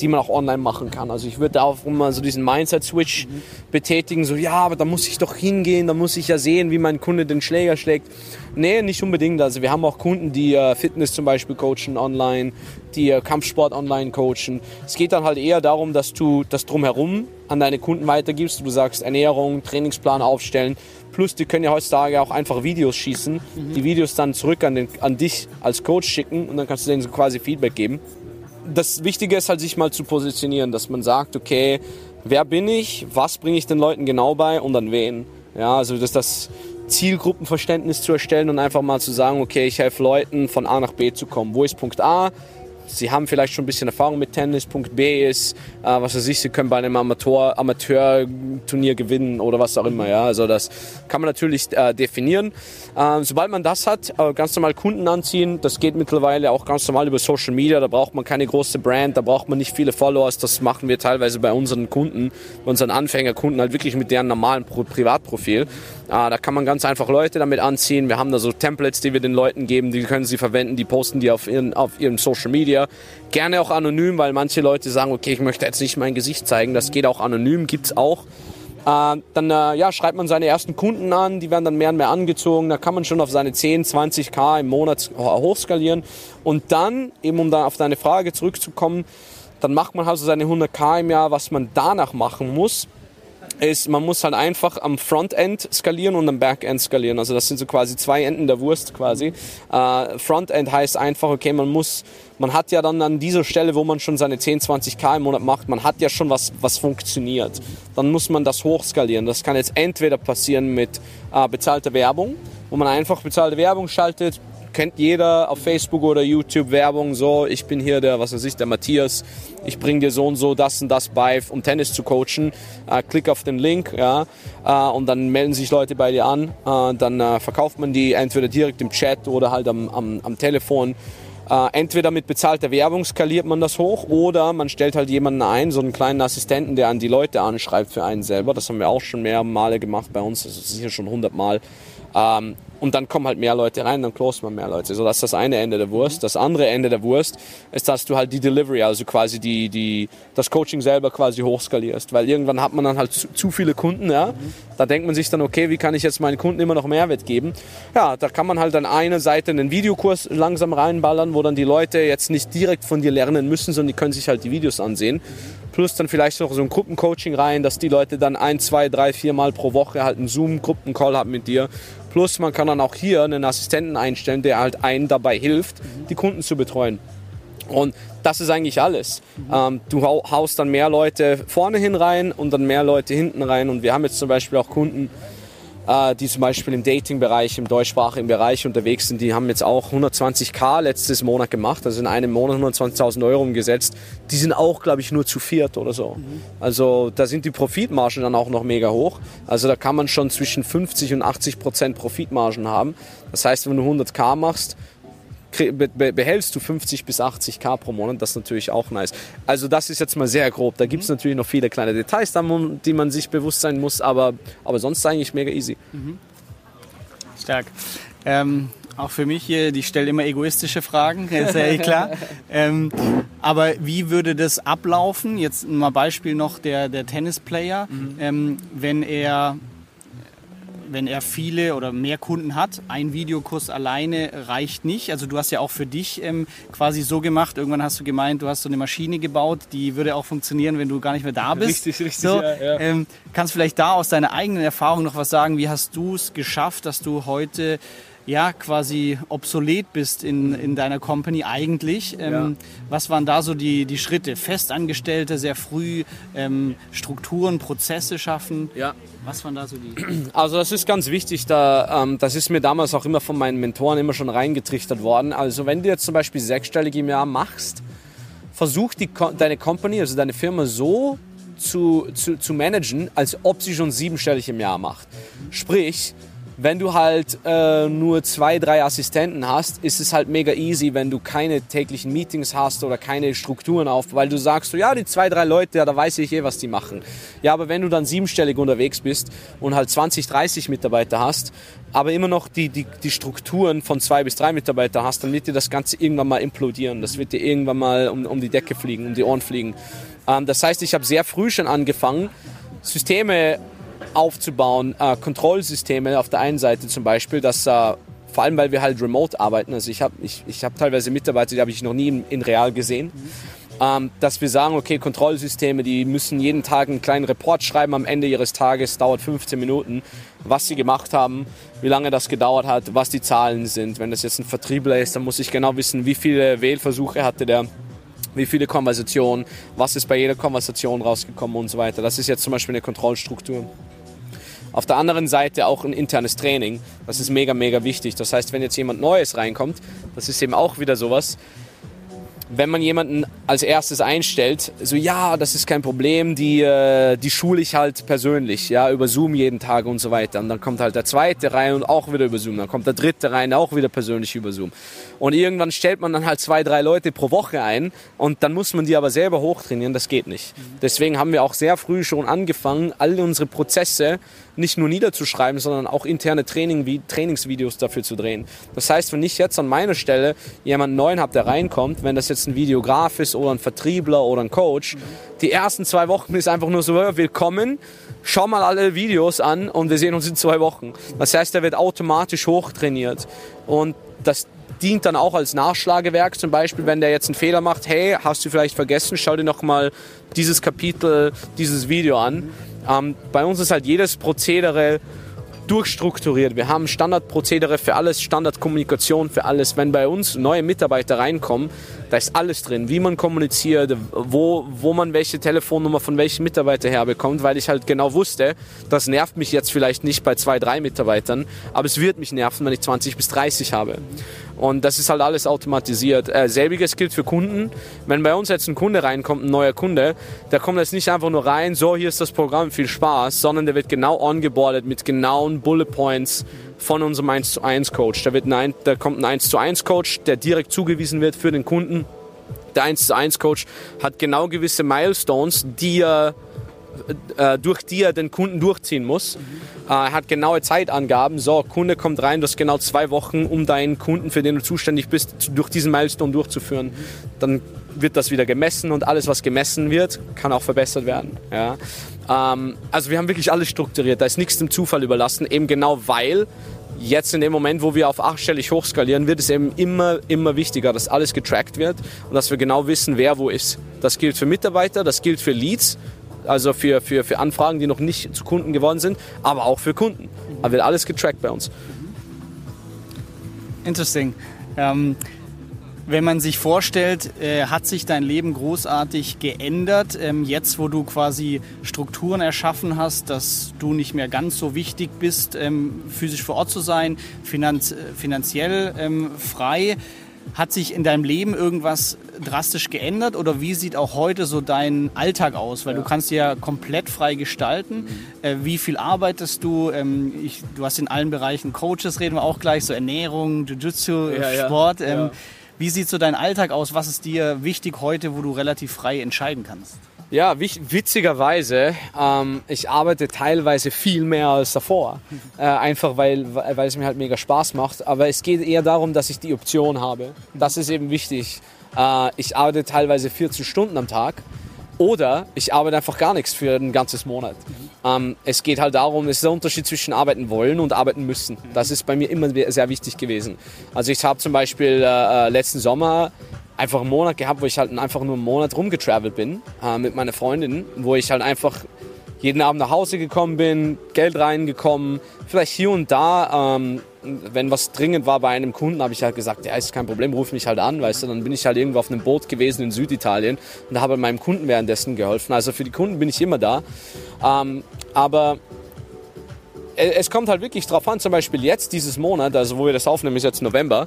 die man auch online machen kann. Also ich würde da auch mal so diesen Mindset-Switch mhm. betätigen, so ja, aber da muss ich doch hingehen, da muss ich ja sehen, wie mein Kunde den Schläger schlägt. Nee, nicht unbedingt. Also wir haben auch Kunden, die äh, Fitness zum Beispiel coachen online, die äh, Kampfsport online coachen. Es geht dann halt eher darum, dass du das drumherum an deine Kunden weitergibst. Du sagst Ernährung, Trainingsplan aufstellen. Plus, die können ja heutzutage auch einfach Videos schießen, mhm. die Videos dann zurück an, den, an dich als Coach schicken und dann kannst du denen so quasi Feedback geben das Wichtige ist halt, sich mal zu positionieren, dass man sagt, okay, wer bin ich, was bringe ich den Leuten genau bei und an wen. Ja, also dass das Zielgruppenverständnis zu erstellen und einfach mal zu sagen, okay, ich helfe Leuten von A nach B zu kommen. Wo ist Punkt A? Sie haben vielleicht schon ein bisschen Erfahrung mit Tennis. Punkt B ist, äh, was weiß ich, Sie können bei einem Amateur, Amateurturnier gewinnen oder was auch immer. Ja, also das kann man natürlich äh, definieren. Äh, sobald man das hat, äh, ganz normal Kunden anziehen. Das geht mittlerweile auch ganz normal über Social Media. Da braucht man keine große Brand, da braucht man nicht viele Followers. Das machen wir teilweise bei unseren Kunden, bei unseren Anfängerkunden halt wirklich mit deren normalen Pro Privatprofil. Äh, da kann man ganz einfach Leute damit anziehen. Wir haben da so Templates, die wir den Leuten geben, die können sie verwenden, die posten die auf ihren, auf ihrem Social Media wir gerne auch anonym, weil manche Leute sagen, okay, ich möchte jetzt nicht mein Gesicht zeigen. Das geht auch anonym, gibt es auch. Äh, dann äh, ja, schreibt man seine ersten Kunden an, die werden dann mehr und mehr angezogen. Da kann man schon auf seine 10, 20k im Monat hochskalieren. Und dann, eben um da auf deine Frage zurückzukommen, dann macht man also seine 100k im Jahr. Was man danach machen muss, ist, man muss halt einfach am Frontend skalieren und am Backend skalieren. Also das sind so quasi zwei Enden der Wurst quasi. Äh, Frontend heißt einfach, okay, man muss, man hat ja dann an dieser Stelle, wo man schon seine 10, 20k im Monat macht, man hat ja schon was, was funktioniert. Dann muss man das hochskalieren. Das kann jetzt entweder passieren mit äh, bezahlter Werbung, wo man einfach bezahlte Werbung schaltet, kennt jeder auf Facebook oder YouTube Werbung so, ich bin hier der, was weiß ich, der Matthias, ich bringe dir so und so das und das bei, um Tennis zu coachen. Äh, klick auf den Link, ja, äh, und dann melden sich Leute bei dir an. Äh, dann äh, verkauft man die entweder direkt im Chat oder halt am, am, am Telefon. Äh, entweder mit bezahlter Werbung skaliert man das hoch oder man stellt halt jemanden ein, so einen kleinen Assistenten, der an die Leute anschreibt für einen selber. Das haben wir auch schon mehrere Male gemacht bei uns, das ist sicher schon 100 Mal. Ähm, und dann kommen halt mehr Leute rein, dann close man mehr Leute. So, das ist das eine Ende der Wurst. Das andere Ende der Wurst ist, dass du halt die Delivery, also quasi die, die, das Coaching selber quasi hochskalierst. Weil irgendwann hat man dann halt zu, zu viele Kunden, ja. Da denkt man sich dann, okay, wie kann ich jetzt meinen Kunden immer noch Mehrwert geben? Ja, da kann man halt an einer Seite einen Videokurs langsam reinballern, wo dann die Leute jetzt nicht direkt von dir lernen müssen, sondern die können sich halt die Videos ansehen. Plus dann vielleicht noch so ein Gruppencoaching rein, dass die Leute dann ein, zwei, drei, vier Mal pro Woche halt einen Zoom-Gruppencall haben mit dir Plus man kann dann auch hier einen Assistenten einstellen, der halt einen dabei hilft, die Kunden zu betreuen. Und das ist eigentlich alles. Ähm, du haust dann mehr Leute vorne hin rein und dann mehr Leute hinten rein. Und wir haben jetzt zum Beispiel auch Kunden, äh, die zum Beispiel im Dating-Bereich, im deutschsprachigen Bereich unterwegs sind, die haben jetzt auch 120k letztes Monat gemacht, also in einem Monat 120.000 Euro umgesetzt. Die sind auch, glaube ich, nur zu viert oder so. Mhm. Also da sind die Profitmargen dann auch noch mega hoch. Also da kann man schon zwischen 50 und 80 Prozent Profitmargen haben. Das heißt, wenn du 100k machst, behältst du 50 bis 80k pro Monat, das ist natürlich auch nice. Also das ist jetzt mal sehr grob. Da gibt es mhm. natürlich noch viele kleine Details, die man sich bewusst sein muss, aber, aber sonst eigentlich mega easy. Mhm. Stark. Ähm, auch für mich hier, die stelle immer egoistische Fragen, ist ja eh klar. ähm, aber wie würde das ablaufen? Jetzt mal Beispiel noch der, der Tennisplayer, mhm. ähm, wenn er wenn er viele oder mehr Kunden hat. Ein Videokurs alleine reicht nicht. Also du hast ja auch für dich ähm, quasi so gemacht. Irgendwann hast du gemeint, du hast so eine Maschine gebaut, die würde auch funktionieren, wenn du gar nicht mehr da bist. Richtig, richtig. So, ja, ja. Ähm, kannst vielleicht da aus deiner eigenen Erfahrung noch was sagen? Wie hast du es geschafft, dass du heute ja quasi obsolet bist in, in deiner Company eigentlich. Ähm, ja. Was waren da so die, die Schritte? Festangestellte sehr früh, ähm, Strukturen, Prozesse schaffen. Ja. Was waren da so die? Also das ist ganz wichtig, da, ähm, das ist mir damals auch immer von meinen Mentoren immer schon reingetrichtert worden. Also wenn du jetzt zum Beispiel sechsstellig im Jahr machst, versuch die, deine Company, also deine Firma so zu, zu, zu managen, als ob sie schon siebenstellig im Jahr macht. Sprich, wenn du halt äh, nur zwei, drei Assistenten hast, ist es halt mega easy, wenn du keine täglichen Meetings hast oder keine Strukturen auf, weil du sagst so, ja, die zwei, drei Leute, ja, da weiß ich eh, was die machen. Ja, aber wenn du dann siebenstellig unterwegs bist und halt 20, 30 Mitarbeiter hast, aber immer noch die, die, die Strukturen von zwei bis drei Mitarbeiter hast, dann wird dir das Ganze irgendwann mal implodieren. Das wird dir irgendwann mal um, um die Decke fliegen, um die Ohren fliegen. Ähm, das heißt, ich habe sehr früh schon angefangen, Systeme aufzubauen, äh, Kontrollsysteme auf der einen Seite zum Beispiel, dass äh, vor allem weil wir halt remote arbeiten, also ich habe ich, ich hab teilweise Mitarbeiter, die habe ich noch nie in, in real gesehen, mhm. ähm, dass wir sagen, okay, Kontrollsysteme, die müssen jeden Tag einen kleinen Report schreiben am Ende ihres Tages, dauert 15 Minuten, was sie gemacht haben, wie lange das gedauert hat, was die Zahlen sind. Wenn das jetzt ein Vertriebler ist, dann muss ich genau wissen, wie viele Wählversuche hatte der, wie viele Konversationen, was ist bei jeder Konversation rausgekommen und so weiter. Das ist jetzt zum Beispiel eine Kontrollstruktur. Auf der anderen Seite auch ein internes Training. Das ist mega, mega wichtig. Das heißt, wenn jetzt jemand Neues reinkommt, das ist eben auch wieder sowas, wenn man jemanden als erstes einstellt, so ja, das ist kein Problem, die, äh, die schule ich halt persönlich, ja, über Zoom jeden Tag und so weiter. Und dann kommt halt der zweite rein und auch wieder über Zoom. Dann kommt der dritte rein, auch wieder persönlich über Zoom. Und irgendwann stellt man dann halt zwei, drei Leute pro Woche ein und dann muss man die aber selber hochtrainieren, das geht nicht. Deswegen haben wir auch sehr früh schon angefangen, all unsere Prozesse nicht nur niederzuschreiben, sondern auch interne Training, wie Trainingsvideos dafür zu drehen. Das heißt, wenn ich jetzt an meiner Stelle jemanden neuen habe, der reinkommt, wenn das jetzt ein Videograf ist oder ein Vertriebler oder ein Coach, die ersten zwei Wochen ist einfach nur so, willkommen, schau mal alle Videos an und wir sehen uns in zwei Wochen. Das heißt, er wird automatisch hochtrainiert. Und das dient dann auch als Nachschlagewerk, zum Beispiel, wenn der jetzt einen Fehler macht, hey, hast du vielleicht vergessen, schau dir noch mal dieses Kapitel, dieses Video an Ähm, bei uns ist halt jedes Prozedere durchstrukturiert. Wir haben Standardprozedere für alles, Standardkommunikation für alles. Wenn bei uns neue Mitarbeiter reinkommen, da ist alles drin, wie man kommuniziert, wo, wo man welche Telefonnummer von welchem Mitarbeiter herbekommt, weil ich halt genau wusste, das nervt mich jetzt vielleicht nicht bei zwei, drei Mitarbeitern, aber es wird mich nerven, wenn ich 20 bis 30 habe. Und das ist halt alles automatisiert. Äh, selbiges gilt für Kunden. Wenn bei uns jetzt ein Kunde reinkommt, ein neuer Kunde, der kommt jetzt nicht einfach nur rein, so hier ist das Programm, viel Spaß, sondern der wird genau ongeboardet mit genauen Bullet Points von unserem 1 zu 1 Coach. Da, wird ein, da kommt ein 1 zu 1 Coach, der direkt zugewiesen wird für den Kunden. Der 1 zu 1 Coach hat genau gewisse Milestones, die er äh, durch die er den Kunden durchziehen muss. Mhm. Er hat genaue Zeitangaben. So, Kunde kommt rein, du hast genau zwei Wochen, um deinen Kunden, für den du zuständig bist, durch diesen Milestone durchzuführen. Dann wird das wieder gemessen und alles, was gemessen wird, kann auch verbessert werden. Ja. Ähm, also wir haben wirklich alles strukturiert. Da ist nichts dem Zufall überlassen, eben genau weil jetzt in dem Moment, wo wir auf achtstellig hochskalieren, wird es eben immer, immer wichtiger, dass alles getrackt wird und dass wir genau wissen, wer wo ist. Das gilt für Mitarbeiter, das gilt für Leads, also für, für, für Anfragen, die noch nicht zu Kunden geworden sind, aber auch für Kunden. Da wird alles getrackt bei uns. Interesting. Ähm, wenn man sich vorstellt, äh, hat sich dein Leben großartig geändert, ähm, jetzt wo du quasi Strukturen erschaffen hast, dass du nicht mehr ganz so wichtig bist, ähm, physisch vor Ort zu sein, finanz finanziell ähm, frei. Hat sich in deinem Leben irgendwas drastisch geändert oder wie sieht auch heute so dein Alltag aus? Weil ja. du kannst ja komplett frei gestalten. Mhm. Äh, wie viel arbeitest du? Ähm, ich, du hast in allen Bereichen Coaches, reden wir auch gleich, so Ernährung, Jiu-Jitsu, ja, Sport. Ähm, wie sieht so dein Alltag aus? Was ist dir wichtig heute, wo du relativ frei entscheiden kannst? Ja, witzigerweise, ähm, ich arbeite teilweise viel mehr als davor. Äh, einfach weil, weil es mir halt mega Spaß macht. Aber es geht eher darum, dass ich die Option habe. Das ist eben wichtig. Äh, ich arbeite teilweise 14 Stunden am Tag. Oder ich arbeite einfach gar nichts für ein ganzes Monat. Ähm, es geht halt darum, es ist der Unterschied zwischen arbeiten wollen und arbeiten müssen. Das ist bei mir immer sehr wichtig gewesen. Also ich habe zum Beispiel äh, äh letzten Sommer einfach einen Monat gehabt, wo ich halt einfach nur einen Monat rumgetravelt bin äh, mit meiner Freundin, wo ich halt einfach jeden Abend nach Hause gekommen bin, Geld reingekommen, vielleicht hier und da, ähm, wenn was dringend war bei einem Kunden, habe ich halt gesagt, ja, ist kein Problem, ruf mich halt an, weißt du, dann bin ich halt irgendwo auf einem Boot gewesen in Süditalien und habe meinem Kunden währenddessen geholfen. Also für die Kunden bin ich immer da. Ähm, aber es kommt halt wirklich drauf an, zum Beispiel jetzt, dieses Monat, also wo wir das aufnehmen, ist jetzt November,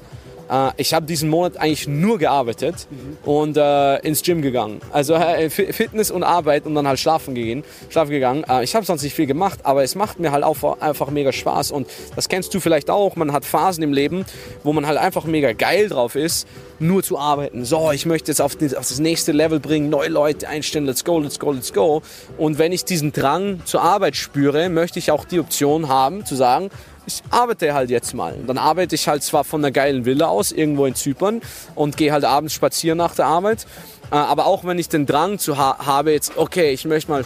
ich habe diesen Monat eigentlich nur gearbeitet mhm. und äh, ins Gym gegangen. Also äh, Fitness und Arbeit und dann halt schlafen, gehen, schlafen gegangen. Äh, ich habe sonst nicht viel gemacht, aber es macht mir halt auch einfach mega Spaß. Und das kennst du vielleicht auch. Man hat Phasen im Leben, wo man halt einfach mega geil drauf ist, nur zu arbeiten. So, ich möchte jetzt auf, die, auf das nächste Level bringen, neue Leute einstellen, let's go, let's go, let's go. Und wenn ich diesen Drang zur Arbeit spüre, möchte ich auch die Option haben, zu sagen, ich arbeite halt jetzt mal. Dann arbeite ich halt zwar von einer geilen Villa aus, irgendwo in Zypern und gehe halt abends spazieren nach der Arbeit. Äh, aber auch wenn ich den Drang zu ha habe, jetzt, okay, ich möchte mal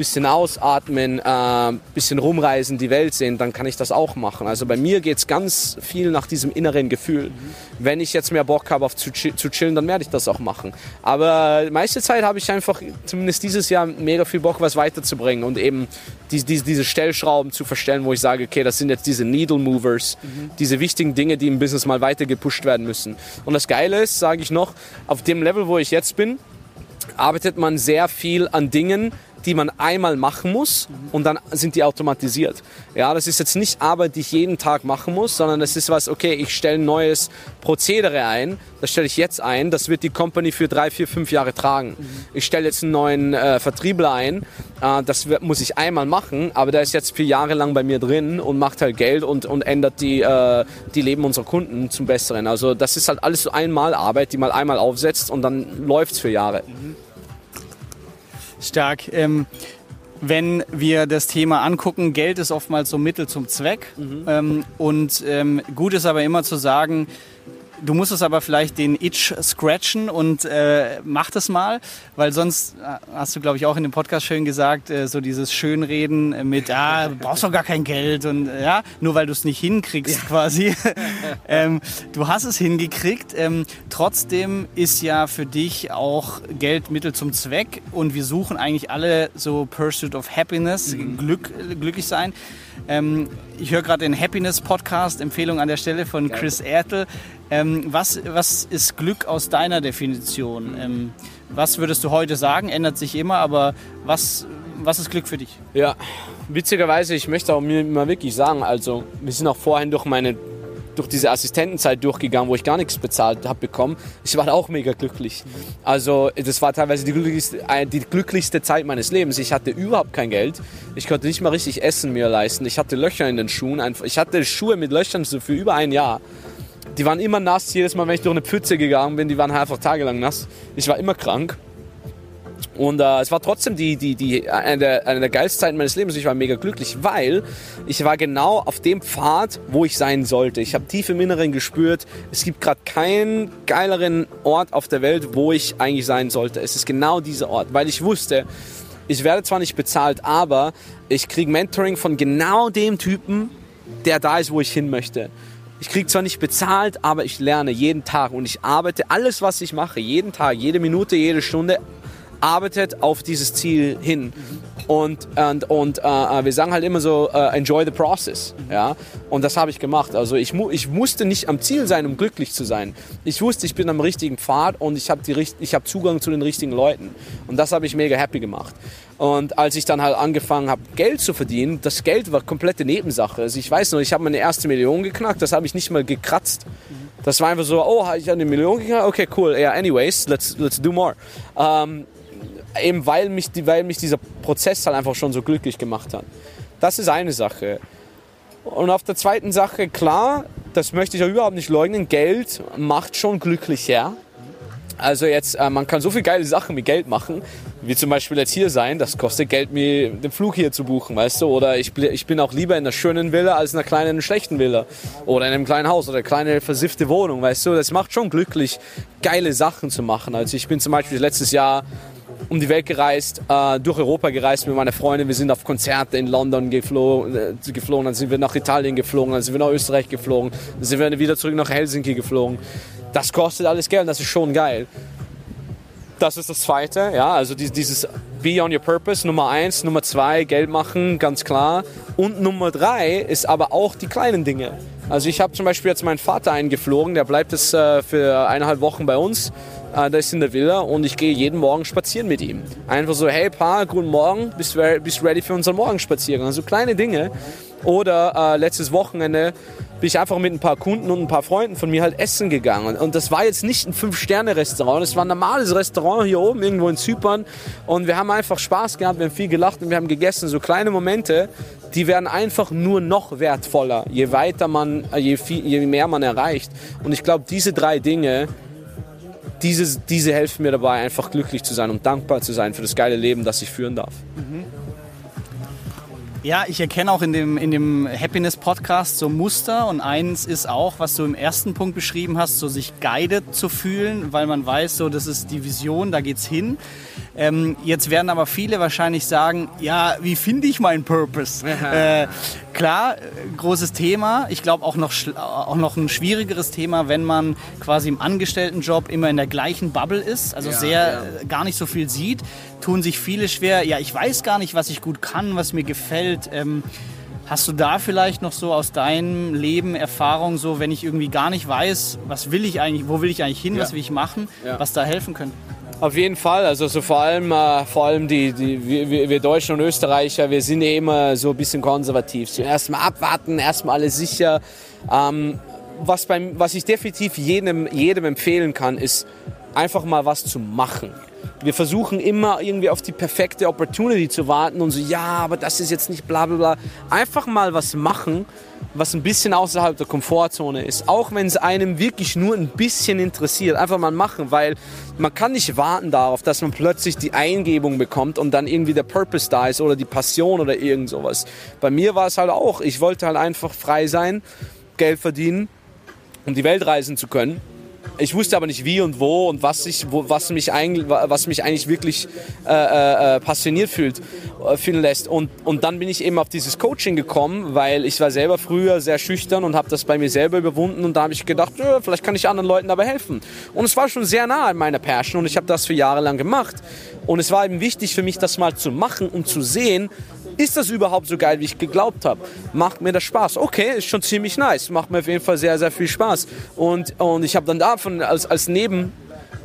bisschen ausatmen, äh, bisschen rumreisen, die Welt sehen, dann kann ich das auch machen. Also bei mir geht es ganz viel nach diesem inneren Gefühl. Mhm. Wenn ich jetzt mehr Bock habe, auf zu, zu chillen, dann werde ich das auch machen. Aber meiste Zeit habe ich einfach, zumindest dieses Jahr, mega viel Bock, was weiterzubringen und eben die, die, diese Stellschrauben zu verstellen, wo ich sage, okay, das sind jetzt diese Needle Movers, mhm. diese wichtigen Dinge, die im Business mal weiter gepusht werden müssen. Und das Geile ist, sage ich noch, auf dem Level, wo ich jetzt bin, arbeitet man sehr viel an Dingen, die man einmal machen muss und dann sind die automatisiert. Ja, das ist jetzt nicht Arbeit, die ich jeden Tag machen muss, sondern das ist was, okay, ich stelle ein neues Prozedere ein, das stelle ich jetzt ein, das wird die Company für drei, vier, fünf Jahre tragen. Ich stelle jetzt einen neuen äh, Vertriebler ein, äh, das muss ich einmal machen, aber der ist jetzt vier Jahre lang bei mir drin und macht halt Geld und, und ändert die, äh, die Leben unserer Kunden zum Besseren. Also das ist halt alles so einmal Arbeit, die mal einmal aufsetzt und dann läuft es für Jahre. Mhm. Stark. Ähm, wenn wir das Thema angucken, Geld ist oftmals so Mittel zum Zweck. Mhm. Ähm, und ähm, gut ist aber immer zu sagen, du musst es aber vielleicht den Itch scratchen und äh, mach das mal, weil sonst äh, hast du, glaube ich, auch in dem Podcast schön gesagt, äh, so dieses Schönreden mit, ah, du brauchst doch gar kein Geld und äh, ja, nur weil du es nicht hinkriegst ja. quasi. ähm, du hast es hingekriegt. Ähm, trotzdem ist ja für dich auch Geld Mittel zum Zweck und wir suchen eigentlich alle so Pursuit of Happiness, mhm. Glück, glücklich sein. Ähm, ich höre gerade den Happiness Podcast, Empfehlung an der Stelle von Chris Ertel. Ähm, was, was ist Glück aus deiner Definition? Ähm, was würdest du heute sagen? Ändert sich immer, aber was, was ist Glück für dich? Ja, witzigerweise, ich möchte auch mir mal wirklich sagen, also wir sind auch vorhin durch meine durch diese Assistentenzeit durchgegangen, wo ich gar nichts bezahlt habe bekommen. Ich war auch mega glücklich. Also das war teilweise die glücklichste, äh, die glücklichste Zeit meines Lebens. Ich hatte überhaupt kein Geld. Ich konnte nicht mal richtig Essen mir leisten. Ich hatte Löcher in den Schuhen. Ich hatte Schuhe mit Löchern für über ein Jahr. Die waren immer nass. Jedes Mal, wenn ich durch eine Pfütze gegangen bin, die waren einfach tagelang nass. Ich war immer krank. Und äh, es war trotzdem die, die, die, eine, der, eine der geilsten Zeiten meines Lebens. Ich war mega glücklich, weil ich war genau auf dem Pfad, wo ich sein sollte. Ich habe tief im Inneren gespürt, es gibt gerade keinen geileren Ort auf der Welt, wo ich eigentlich sein sollte. Es ist genau dieser Ort, weil ich wusste, ich werde zwar nicht bezahlt, aber ich kriege Mentoring von genau dem Typen, der da ist, wo ich hin möchte. Ich kriege zwar nicht bezahlt, aber ich lerne jeden Tag und ich arbeite alles, was ich mache, jeden Tag, jede Minute, jede Stunde arbeitet auf dieses Ziel hin. Und, und, und äh, äh, wir sagen halt immer so, uh, enjoy the process. Ja? Und das habe ich gemacht. Also ich, mu ich musste nicht am Ziel sein, um glücklich zu sein. Ich wusste, ich bin am richtigen Pfad und ich habe hab Zugang zu den richtigen Leuten. Und das habe ich mega happy gemacht. Und als ich dann halt angefangen habe, Geld zu verdienen, das Geld war komplette Nebensache. Also ich weiß noch, ich habe meine erste Million geknackt, das habe ich nicht mal gekratzt. Das war einfach so, oh, ich habe eine Million geknackt? Okay, cool. Yeah, anyways, let's, let's do more. Ähm, eben weil mich, weil mich dieser Prozess halt einfach schon so glücklich gemacht hat. Das ist eine Sache. Und auf der zweiten Sache, klar, das möchte ich auch überhaupt nicht leugnen, Geld macht schon glücklicher. Also jetzt, äh, man kann so viele geile Sachen mit Geld machen, wie zum Beispiel jetzt hier sein, das kostet Geld, mir den Flug hier zu buchen, weißt du? Oder ich, ich bin auch lieber in einer schönen Villa als in einer kleinen, schlechten Villa. Oder in einem kleinen Haus oder eine kleine, versiffte Wohnung, weißt du? Das macht schon glücklich, geile Sachen zu machen. Also ich bin zum Beispiel letztes Jahr um die Welt gereist, äh, durch Europa gereist mit meiner Freundin. Wir sind auf Konzerte in London geflogen, äh, geflogen, dann sind wir nach Italien geflogen, dann sind wir nach Österreich geflogen, dann sind wir wieder zurück nach Helsinki geflogen. Das kostet alles Geld, das ist schon geil. Das ist das Zweite, ja, also dieses Be on your purpose, Nummer eins. Nummer zwei, Geld machen, ganz klar. Und Nummer drei ist aber auch die kleinen Dinge. Also ich habe zum Beispiel jetzt meinen Vater eingeflogen, der bleibt jetzt äh, für eineinhalb Wochen bei uns äh, der ist in der Villa und ich gehe jeden Morgen spazieren mit ihm. Einfach so, hey Pa, guten Morgen, bist bist ready für unseren Morgenspaziergang? Also kleine Dinge. Oder äh, letztes Wochenende bin ich einfach mit ein paar Kunden und ein paar Freunden von mir halt essen gegangen. Und das war jetzt nicht ein Fünf-Sterne-Restaurant, das war ein normales Restaurant hier oben irgendwo in Zypern. Und wir haben einfach Spaß gehabt, wir haben viel gelacht und wir haben gegessen. So kleine Momente, die werden einfach nur noch wertvoller, je weiter man, äh, je, viel, je mehr man erreicht. Und ich glaube, diese drei Dinge, diese, diese helfen mir dabei, einfach glücklich zu sein und dankbar zu sein für das geile Leben, das ich führen darf. Mhm. Ja, ich erkenne auch in dem, in dem Happiness-Podcast so Muster und eins ist auch, was du im ersten Punkt beschrieben hast, so sich guided zu fühlen, weil man weiß, so das ist die Vision, da geht's hin. Ähm, jetzt werden aber viele wahrscheinlich sagen, ja, wie finde ich meinen Purpose? äh, klar, großes Thema. Ich glaube auch noch, auch noch ein schwierigeres Thema, wenn man quasi im Angestelltenjob immer in der gleichen Bubble ist, also ja, sehr ja. Gar nicht so viel sieht, tun sich viele schwer, ja, ich weiß gar nicht, was ich gut kann, was mir gefällt. Ähm, Hast du da vielleicht noch so aus deinem Leben Erfahrung, so wenn ich irgendwie gar nicht weiß, was will ich eigentlich, wo will ich eigentlich hin, ja. was will ich machen, was da helfen könnte? Auf jeden Fall, also so vor allem, äh, vor allem die, die wir, wir, Deutschen und Österreicher, wir sind ja immer so ein bisschen konservativ. Zuerst mal abwarten, erstmal alles sicher. Ähm, was, beim, was ich definitiv jedem, jedem empfehlen kann, ist einfach mal was zu machen. Wir versuchen immer irgendwie auf die perfekte Opportunity zu warten und so, ja, aber das ist jetzt nicht bla bla bla. Einfach mal was machen was ein bisschen außerhalb der Komfortzone ist. Auch wenn es einem wirklich nur ein bisschen interessiert. Einfach mal machen, weil man kann nicht warten darauf, dass man plötzlich die Eingebung bekommt und dann irgendwie der Purpose da ist oder die Passion oder irgend sowas. Bei mir war es halt auch, ich wollte halt einfach frei sein, Geld verdienen um die Welt reisen zu können. Ich wusste aber nicht wie und wo und was, ich, wo, was, mich, eigentlich, was mich eigentlich wirklich äh, äh, passioniert fühlt, äh, fühlen lässt. Und, und dann bin ich eben auf dieses Coaching gekommen, weil ich war selber früher sehr schüchtern und habe das bei mir selber überwunden. Und da habe ich gedacht, vielleicht kann ich anderen Leuten dabei helfen. Und es war schon sehr nah an meiner Passion und ich habe das für Jahre lang gemacht. Und es war eben wichtig für mich, das mal zu machen und zu sehen, ist das überhaupt so geil, wie ich geglaubt habe? Macht mir das Spaß? Okay, ist schon ziemlich nice. Macht mir auf jeden Fall sehr, sehr viel Spaß. Und, und ich habe dann davon als, als Neben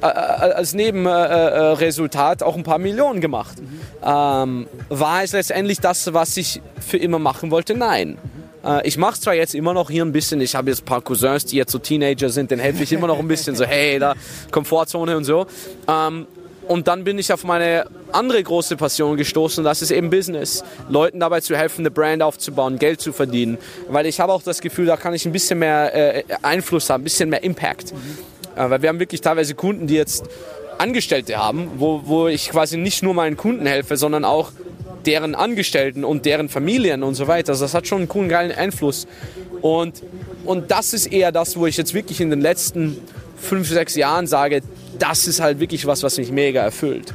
äh, äh als Nebenresultat äh, auch ein paar Millionen gemacht. Mhm. Ähm, war es letztendlich das, was ich für immer machen wollte? Nein. Äh, ich mache zwar jetzt immer noch hier ein bisschen, ich habe jetzt ein paar Cousins, die jetzt so Teenager sind, denen helfe ich immer noch ein bisschen so, hey, da Komfortzone und so. Ähm, und dann bin ich auf meine andere große Passion gestoßen das ist eben Business. Leuten dabei zu helfen, eine Brand aufzubauen, Geld zu verdienen. Weil ich habe auch das Gefühl, da kann ich ein bisschen mehr äh, Einfluss haben, ein bisschen mehr Impact. Mhm. Weil wir haben wirklich teilweise Kunden, die jetzt Angestellte haben, wo, wo ich quasi nicht nur meinen Kunden helfe, sondern auch deren Angestellten und deren Familien und so weiter. Also das hat schon einen coolen, geilen Einfluss. Und, und das ist eher das, wo ich jetzt wirklich in den letzten fünf, sechs Jahren sage, das ist halt wirklich was, was mich mega erfüllt.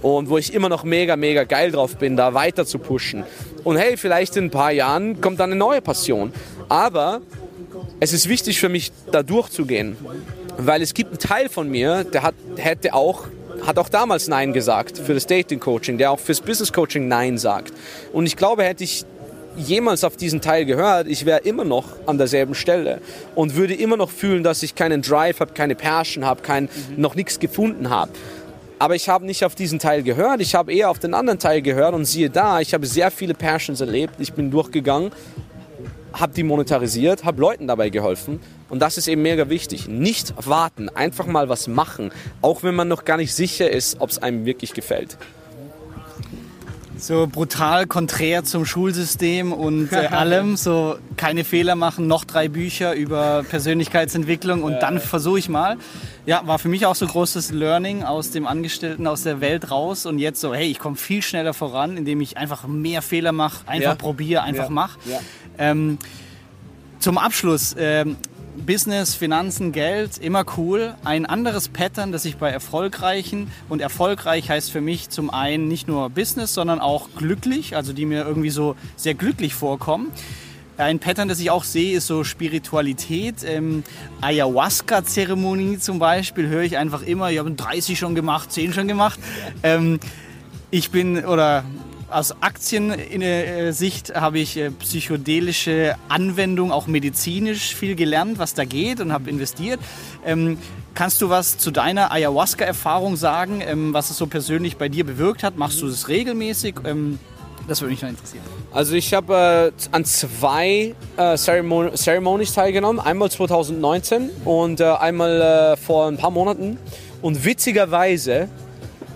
Und wo ich immer noch mega, mega geil drauf bin, da weiter zu pushen. Und hey, vielleicht in ein paar Jahren kommt dann eine neue Passion. Aber es ist wichtig für mich, da durchzugehen. Weil es gibt einen Teil von mir, der hat, hätte auch hat auch damals Nein gesagt für das Dating Coaching, der auch fürs Business Coaching Nein sagt. Und ich glaube, hätte ich jemals auf diesen Teil gehört, ich wäre immer noch an derselben Stelle und würde immer noch fühlen, dass ich keinen Drive habe, keine Passion habe, kein, mhm. noch nichts gefunden habe. Aber ich habe nicht auf diesen Teil gehört, ich habe eher auf den anderen Teil gehört und siehe da, ich habe sehr viele Passions erlebt, ich bin durchgegangen, habe die monetarisiert, habe Leuten dabei geholfen und das ist eben mega wichtig. Nicht warten, einfach mal was machen, auch wenn man noch gar nicht sicher ist, ob es einem wirklich gefällt so brutal konträr zum Schulsystem und äh, allem. So keine Fehler machen, noch drei Bücher über Persönlichkeitsentwicklung und ja. dann versuche ich mal. Ja, war für mich auch so großes Learning aus dem Angestellten, aus der Welt raus und jetzt so, hey, ich komme viel schneller voran, indem ich einfach mehr Fehler mache, einfach ja. probiere, einfach ja. mache. Ähm, zum Abschluss, ähm, Business, Finanzen, Geld, immer cool. Ein anderes Pattern, das ich bei erfolgreichen und erfolgreich heißt für mich zum einen nicht nur Business, sondern auch glücklich, also die mir irgendwie so sehr glücklich vorkommen. Ein Pattern, das ich auch sehe, ist so Spiritualität. Ähm, Ayahuasca-Zeremonie zum Beispiel höre ich einfach immer. Ich habe 30 schon gemacht, 10 schon gemacht. Ähm, ich bin, oder aus Aktiensicht äh, habe ich äh, psychedelische Anwendung, auch medizinisch viel gelernt, was da geht und habe investiert. Ähm, kannst du was zu deiner Ayahuasca-Erfahrung sagen, ähm, was es so persönlich bei dir bewirkt hat? Machst du das regelmäßig? Ähm, das würde mich noch interessieren. Also ich habe äh, an zwei äh, Ceremon Ceremonies teilgenommen. Einmal 2019 und äh, einmal äh, vor ein paar Monaten. Und witzigerweise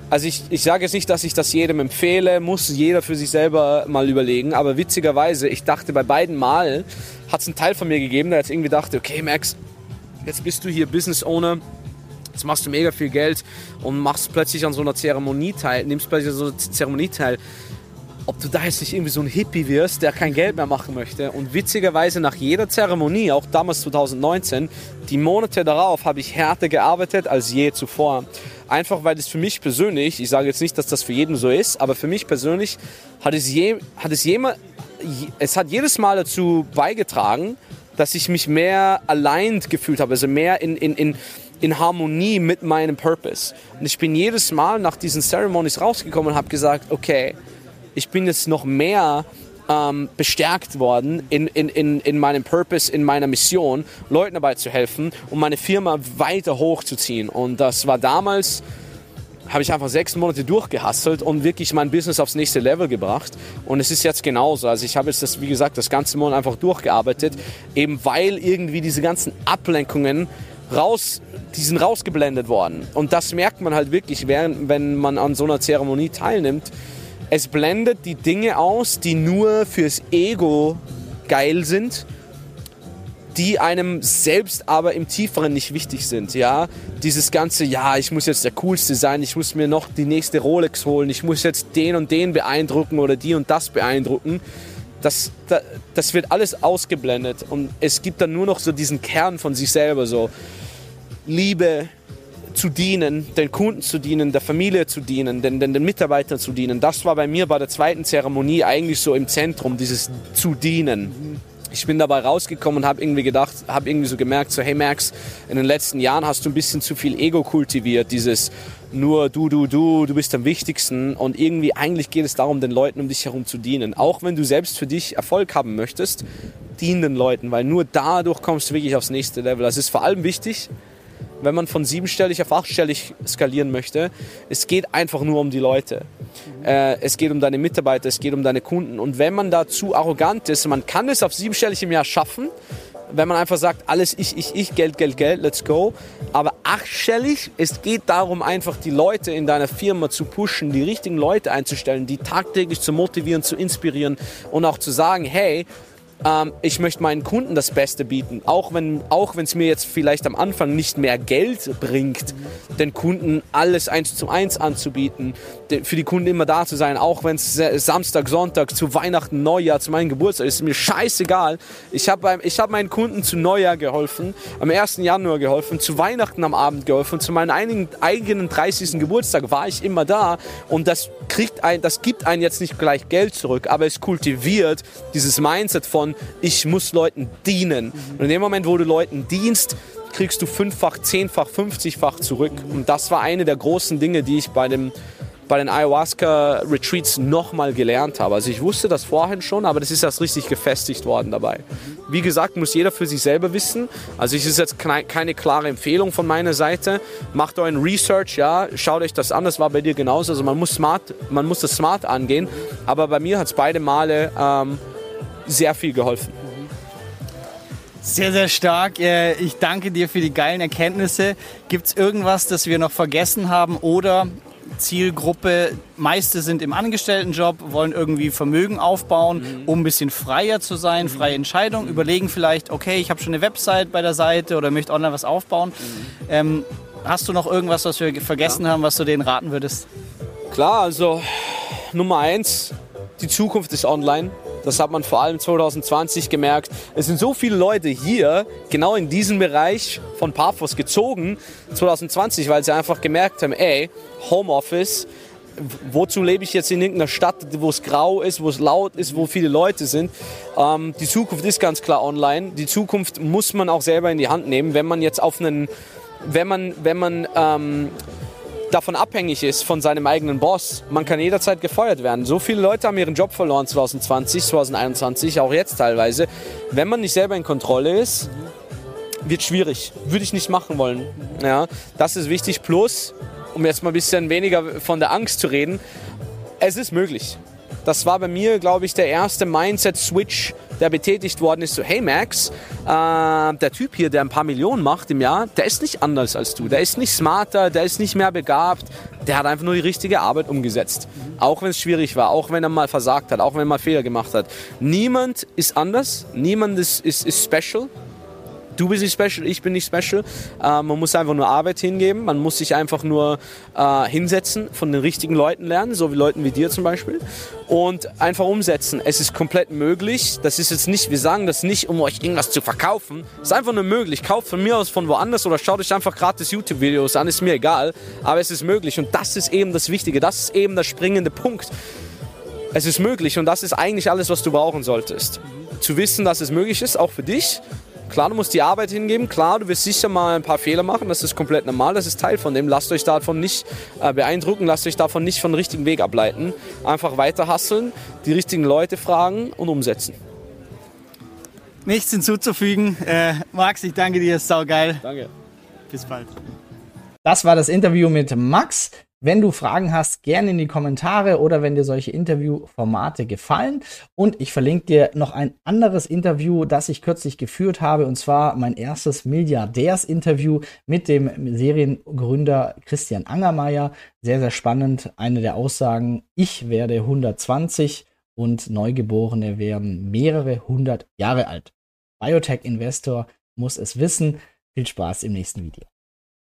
also ich, ich sage jetzt nicht, dass ich das jedem empfehle, muss jeder für sich selber mal überlegen, aber witzigerweise, ich dachte bei beiden Mal, hat es einen Teil von mir gegeben, der jetzt irgendwie dachte, okay Max, jetzt bist du hier Business Owner, jetzt machst du mega viel Geld und machst plötzlich an so einer Zeremonie teil, nimmst plötzlich an so einer Zeremonie teil ob du da jetzt nicht irgendwie so ein Hippie wirst, der kein Geld mehr machen möchte. Und witzigerweise nach jeder Zeremonie, auch damals 2019, die Monate darauf habe ich härter gearbeitet als je zuvor. Einfach weil es für mich persönlich, ich sage jetzt nicht, dass das für jeden so ist, aber für mich persönlich hat es, je, hat es, jema, es hat jedes Mal dazu beigetragen, dass ich mich mehr allein gefühlt habe, also mehr in, in, in, in Harmonie mit meinem Purpose. Und ich bin jedes Mal nach diesen Ceremonies rausgekommen und habe gesagt, okay, ich bin jetzt noch mehr ähm, bestärkt worden in, in, in, in meinem Purpose, in meiner Mission, Leuten dabei zu helfen um meine Firma weiter hochzuziehen. Und das war damals, habe ich einfach sechs Monate durchgehasselt und wirklich mein Business aufs nächste Level gebracht. Und es ist jetzt genauso. Also ich habe jetzt das, wie gesagt, das ganze Monat einfach durchgearbeitet, eben weil irgendwie diese ganzen Ablenkungen raus, die sind rausgeblendet worden. Und das merkt man halt wirklich, während, wenn man an so einer Zeremonie teilnimmt es blendet die Dinge aus, die nur fürs Ego geil sind, die einem selbst aber im Tieferen nicht wichtig sind. Ja, dieses ganze, ja, ich muss jetzt der coolste sein, ich muss mir noch die nächste Rolex holen, ich muss jetzt den und den beeindrucken oder die und das beeindrucken. das, das, das wird alles ausgeblendet und es gibt dann nur noch so diesen Kern von sich selber, so Liebe, zu dienen, den Kunden zu dienen, der Familie zu dienen, den, den, den Mitarbeitern zu dienen. Das war bei mir bei der zweiten Zeremonie eigentlich so im Zentrum, dieses zu dienen. Ich bin dabei rausgekommen und habe irgendwie gedacht, habe irgendwie so gemerkt, so hey Max, in den letzten Jahren hast du ein bisschen zu viel Ego kultiviert, dieses nur du, du, du, du bist am wichtigsten und irgendwie eigentlich geht es darum, den Leuten um dich herum zu dienen. Auch wenn du selbst für dich Erfolg haben möchtest, dien den Leuten, weil nur dadurch kommst du wirklich aufs nächste Level. Das ist vor allem wichtig, wenn man von siebenstellig auf achtstellig skalieren möchte. Es geht einfach nur um die Leute. Äh, es geht um deine Mitarbeiter, es geht um deine Kunden. Und wenn man da zu arrogant ist, man kann es auf siebenstellig im Jahr schaffen, wenn man einfach sagt, alles ich, ich, ich, Geld, Geld, Geld, let's go. Aber achtstellig, es geht darum, einfach die Leute in deiner Firma zu pushen, die richtigen Leute einzustellen, die tagtäglich zu motivieren, zu inspirieren und auch zu sagen, hey, ähm, ich möchte meinen Kunden das Beste bieten, auch wenn auch es mir jetzt vielleicht am Anfang nicht mehr Geld bringt, den Kunden alles eins zu eins anzubieten, für die Kunden immer da zu sein, auch wenn es Samstag, Sonntag, zu Weihnachten, Neujahr, zu meinem Geburtstag ist, mir scheißegal. Ich habe hab meinen Kunden zu Neujahr geholfen, am 1. Januar geholfen, zu Weihnachten am Abend geholfen, zu meinem eigenen 30. Geburtstag war ich immer da und das kriegt ein, das gibt einen jetzt nicht gleich Geld zurück, aber es kultiviert dieses Mindset von von, ich muss Leuten dienen. Und in dem Moment, wo du Leuten dienst, kriegst du fünffach, zehnfach, fünfzigfach zurück. Und das war eine der großen Dinge, die ich bei dem bei den Ayahuasca-Retreats nochmal gelernt habe. Also ich wusste das vorhin schon, aber das ist erst richtig gefestigt worden dabei. Wie gesagt, muss jeder für sich selber wissen. Also es ist jetzt keine klare Empfehlung von meiner Seite. Macht euren Research, ja, schaut euch das an, das war bei dir genauso. Also man muss, smart, man muss das smart angehen, aber bei mir hat es beide Male ähm, sehr viel geholfen. Sehr, sehr stark. Äh, ich danke dir für die geilen Erkenntnisse. Gibt es irgendwas, das wir noch vergessen haben oder Zielgruppe, meiste sind im Angestelltenjob, wollen irgendwie Vermögen aufbauen, mhm. um ein bisschen freier zu sein, freie Entscheidung, überlegen vielleicht, okay, ich habe schon eine Website bei der Seite oder möchte online was aufbauen. Mhm. Ähm, hast du noch irgendwas, was wir vergessen ja. haben, was du denen raten würdest? Klar, also Nummer eins, die Zukunft ist online. Das hat man vor allem 2020 gemerkt. Es sind so viele Leute hier, genau in diesem Bereich von Paphos gezogen, 2020, weil sie einfach gemerkt haben, ey, Homeoffice, wozu lebe ich jetzt in irgendeiner Stadt, wo es grau ist, wo es laut ist, wo viele Leute sind. Ähm, die Zukunft ist ganz klar online. Die Zukunft muss man auch selber in die Hand nehmen, wenn man jetzt auf einen, wenn man, wenn man ähm, davon abhängig ist von seinem eigenen Boss. Man kann jederzeit gefeuert werden. So viele Leute haben ihren Job verloren 2020, 2021, auch jetzt teilweise. Wenn man nicht selber in Kontrolle ist, wird schwierig. Würde ich nicht machen wollen. Ja, das ist wichtig. Plus, um jetzt mal ein bisschen weniger von der Angst zu reden, es ist möglich. Das war bei mir, glaube ich, der erste Mindset-Switch, der betätigt worden ist. So, hey Max, äh, der Typ hier, der ein paar Millionen macht im Jahr, der ist nicht anders als du. Der ist nicht smarter, der ist nicht mehr begabt. Der hat einfach nur die richtige Arbeit umgesetzt. Auch wenn es schwierig war, auch wenn er mal versagt hat, auch wenn er mal Fehler gemacht hat. Niemand ist anders, niemand ist, ist, ist special du bist nicht special, ich bin nicht special. Äh, man muss einfach nur Arbeit hingeben, man muss sich einfach nur äh, hinsetzen, von den richtigen Leuten lernen, so wie Leuten wie dir zum Beispiel, und einfach umsetzen. Es ist komplett möglich. Das ist jetzt nicht, wir sagen das nicht, um euch irgendwas zu verkaufen. Es ist einfach nur möglich. Kauft von mir aus von woanders oder schaut euch einfach gratis YouTube-Videos an, ist mir egal. Aber es ist möglich und das ist eben das Wichtige, das ist eben der springende Punkt. Es ist möglich und das ist eigentlich alles, was du brauchen solltest. Zu wissen, dass es möglich ist, auch für dich Klar, du musst die Arbeit hingeben. Klar, du wirst sicher mal ein paar Fehler machen. Das ist komplett normal. Das ist Teil von dem. Lasst euch davon nicht äh, beeindrucken. Lasst euch davon nicht von dem richtigen Weg ableiten. Einfach weiter hasseln, die richtigen Leute fragen und umsetzen. Nichts hinzuzufügen. Äh, Max, ich danke dir. Ist saugeil. Danke. Bis bald. Das war das Interview mit Max. Wenn du Fragen hast, gerne in die Kommentare oder wenn dir solche Interviewformate gefallen. Und ich verlinke dir noch ein anderes Interview, das ich kürzlich geführt habe, und zwar mein erstes Milliardärs-Interview mit dem Seriengründer Christian Angermeier. Sehr, sehr spannend. Eine der Aussagen, ich werde 120 und Neugeborene werden mehrere hundert Jahre alt. Biotech-Investor muss es wissen. Viel Spaß im nächsten Video.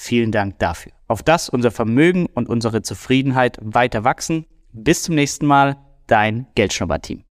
Vielen Dank dafür. Auf das unser Vermögen und unsere Zufriedenheit weiter wachsen. Bis zum nächsten Mal, dein Geldschnurrbart-Team.